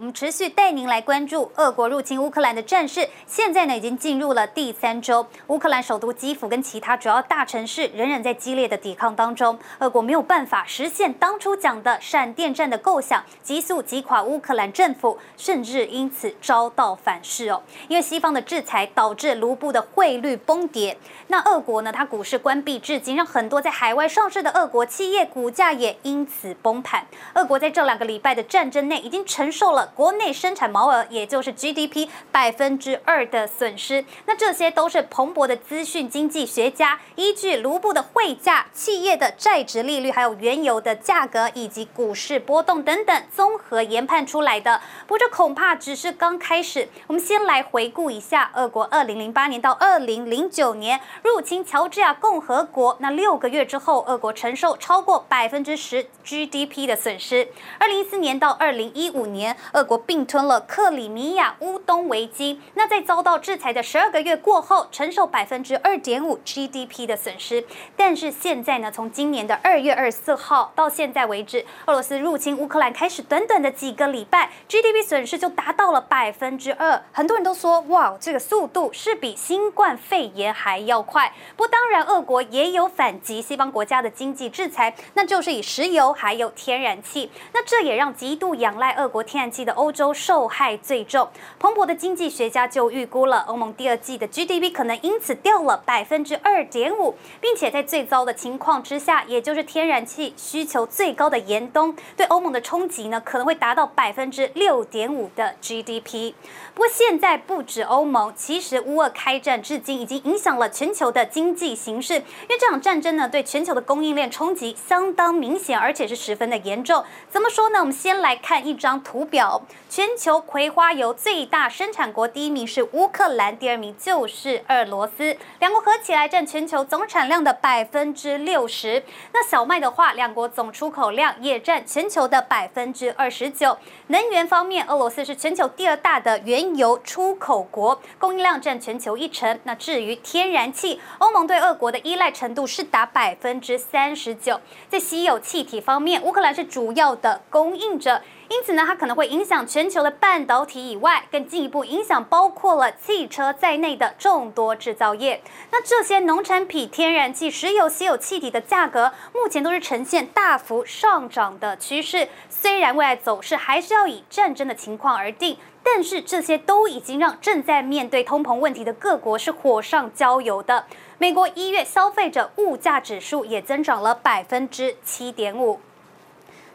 我们持续带您来关注俄国入侵乌克兰的战事，现在呢已经进入了第三周。乌克兰首都基辅跟其他主要大城市仍然在激烈的抵抗当中。俄国没有办法实现当初讲的闪电战的构想，急速击垮乌克兰政府，甚至因此遭到反噬哦。因为西方的制裁导致卢布的汇率崩跌，那俄国呢，它股市关闭至今，让很多在海外上市的俄国企业股价也因此崩盘。俄国在这两个礼拜的战争内已经承受了。国内生产毛额，也就是 GDP 百分之二的损失，那这些都是彭博的资讯经济学家依据卢布的汇价、企业的债值利率，还有原油的价格以及股市波动等等综合研判出来的。不过这恐怕只是刚开始。我们先来回顾一下，俄国二零零八年到二零零九年入侵乔治亚共和国，那六个月之后，俄国承受超过百分之十 GDP 的损失。二零一四年到二零一五年，俄国并吞了克里米亚乌东危机，那在遭到制裁的十二个月过后，承受百分之二点五 GDP 的损失。但是现在呢，从今年的二月二十四号到现在为止，俄罗斯入侵乌克兰开始，短短的几个礼拜，GDP 损失就达到了百分之二。很多人都说，哇，这个速度是比新冠肺炎还要快。不当然，俄国也有反击西方国家的经济制裁，那就是以石油还有天然气。那这也让极度仰赖俄国天然气的欧洲。受害最重，彭博的经济学家就预估了欧盟第二季的 GDP 可能因此掉了百分之二点五，并且在最糟的情况之下，也就是天然气需求最高的严冬，对欧盟的冲击呢可能会达到百分之六点五的 GDP。不过现在不止欧盟，其实乌俄开战至今已经影响了全球的经济形势，因为这场战争呢对全球的供应链冲击相当明显，而且是十分的严重。怎么说呢？我们先来看一张图表。全球葵花油最大生产国第一名是乌克兰，第二名就是俄罗斯，两国合起来占全球总产量的百分之六十。那小麦的话，两国总出口量也占全球的百分之二十九。能源方面，俄罗斯是全球第二大的原油出口国，供应量占全球一成。那至于天然气，欧盟对俄国的依赖程度是达百分之三十九。在稀有气体方面，乌克兰是主要的供应者。因此呢，它可能会影响全球的半导体以外，更进一步影响包括了汽车在内的众多制造业。那这些农产品、天然气、石油、稀有气体的价格，目前都是呈现大幅上涨的趋势。虽然未来走势还是要以战争的情况而定，但是这些都已经让正在面对通膨问题的各国是火上浇油的。美国一月消费者物价指数也增长了百分之七点五。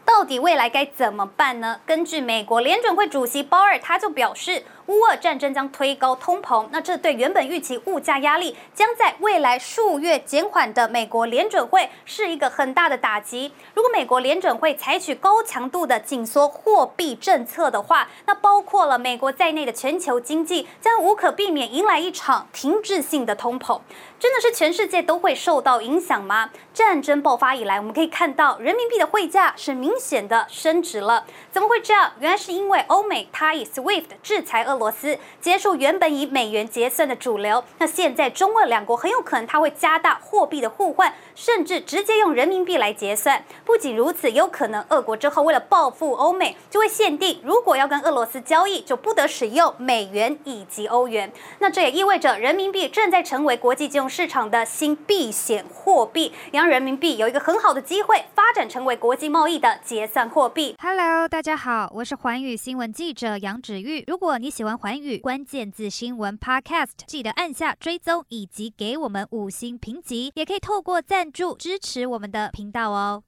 到底未来该怎么办呢？根据美国联准会主席鲍尔，他就表示，乌俄战争将推高通膨，那这对原本预期物价压力将在未来数月减缓的美国联准会是一个很大的打击。如果美国联准会采取高强度的紧缩货币政策的话，那包括了美国在内的全球经济将无可避免迎来一场停滞性的通膨。真的是全世界都会受到影响吗？战争爆发以来，我们可以看到人民币的汇价是明显的升值了。怎么会这样？原来是因为欧美它以 SWIFT 制裁俄。俄罗斯结束原本以美元结算的主流，那现在中俄两国很有可能它会加大货币的互换，甚至直接用人民币来结算。不仅如此，有可能俄国之后为了报复欧美，就会限定如果要跟俄罗斯交易，就不得使用美元以及欧元。那这也意味着人民币正在成为国际金融市场的新避险货币，也让人民币有一个很好的机会发展成为国际贸易的结算货币。Hello，大家好，我是环宇新闻记者杨芷玉。如果你喜喜欢寰宇关键字新闻 Podcast，记得按下追踪以及给我们五星评级，也可以透过赞助支持我们的频道哦。